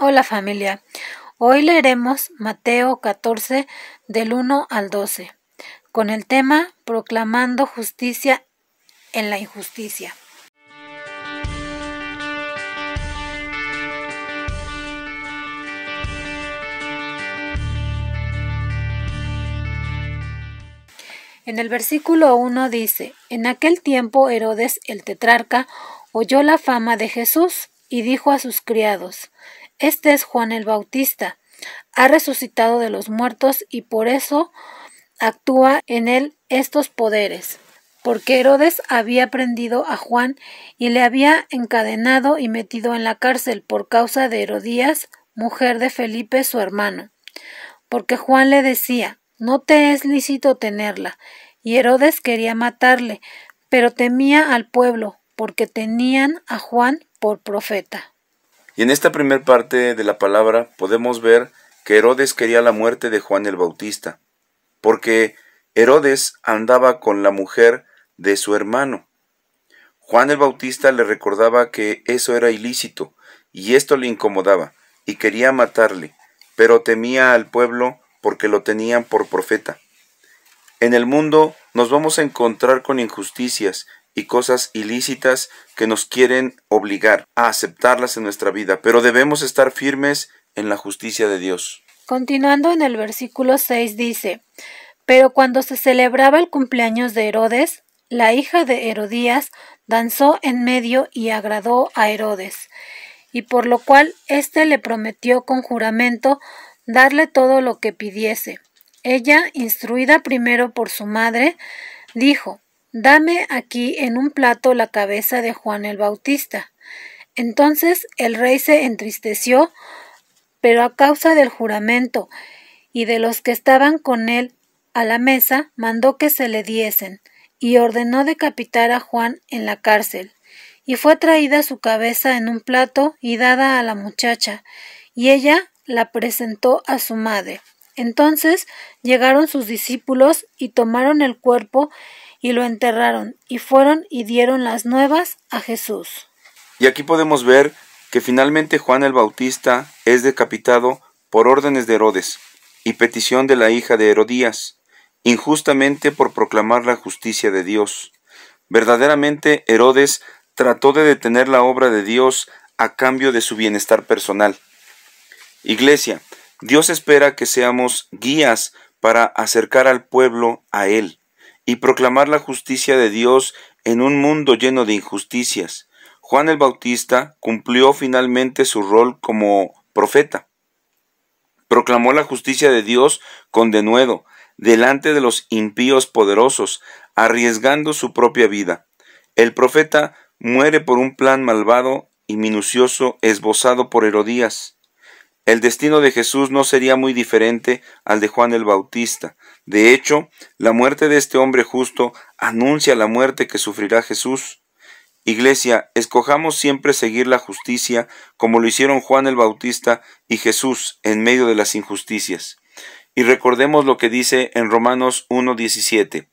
Hola familia. Hoy leeremos Mateo 14 del 1 al 12 con el tema Proclamando justicia en la injusticia. En el versículo 1 dice, En aquel tiempo Herodes el tetrarca oyó la fama de Jesús y dijo a sus criados, este es Juan el Bautista. Ha resucitado de los muertos y por eso actúa en él estos poderes. Porque Herodes había prendido a Juan y le había encadenado y metido en la cárcel por causa de Herodías, mujer de Felipe su hermano. Porque Juan le decía, no te es lícito tenerla. Y Herodes quería matarle, pero temía al pueblo, porque tenían a Juan por profeta. Y en esta primera parte de la palabra podemos ver que Herodes quería la muerte de Juan el Bautista, porque Herodes andaba con la mujer de su hermano. Juan el Bautista le recordaba que eso era ilícito, y esto le incomodaba, y quería matarle, pero temía al pueblo porque lo tenían por profeta. En el mundo nos vamos a encontrar con injusticias y cosas ilícitas que nos quieren obligar a aceptarlas en nuestra vida, pero debemos estar firmes en la justicia de Dios. Continuando en el versículo 6 dice, Pero cuando se celebraba el cumpleaños de Herodes, la hija de Herodías danzó en medio y agradó a Herodes, y por lo cual éste le prometió con juramento darle todo lo que pidiese. Ella, instruida primero por su madre, dijo Dame aquí en un plato la cabeza de Juan el Bautista. Entonces el rey se entristeció, pero a causa del juramento y de los que estaban con él a la mesa, mandó que se le diesen, y ordenó decapitar a Juan en la cárcel. Y fue traída su cabeza en un plato y dada a la muchacha, y ella la presentó a su madre. Entonces llegaron sus discípulos y tomaron el cuerpo y lo enterraron, y fueron y dieron las nuevas a Jesús. Y aquí podemos ver que finalmente Juan el Bautista es decapitado por órdenes de Herodes y petición de la hija de Herodías, injustamente por proclamar la justicia de Dios. Verdaderamente Herodes trató de detener la obra de Dios a cambio de su bienestar personal. Iglesia, Dios espera que seamos guías para acercar al pueblo a Él y proclamar la justicia de Dios en un mundo lleno de injusticias. Juan el Bautista cumplió finalmente su rol como profeta. Proclamó la justicia de Dios con denuedo, delante de los impíos poderosos, arriesgando su propia vida. El profeta muere por un plan malvado y minucioso esbozado por Herodías. El destino de Jesús no sería muy diferente al de Juan el Bautista. De hecho, la muerte de este hombre justo anuncia la muerte que sufrirá Jesús. Iglesia, escojamos siempre seguir la justicia como lo hicieron Juan el Bautista y Jesús en medio de las injusticias. Y recordemos lo que dice en Romanos 1.17,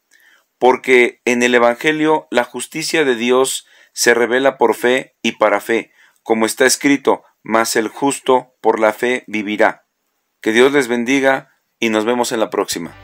porque en el Evangelio la justicia de Dios se revela por fe y para fe, como está escrito, mas el justo por la fe vivirá. Que Dios les bendiga y nos vemos en la próxima.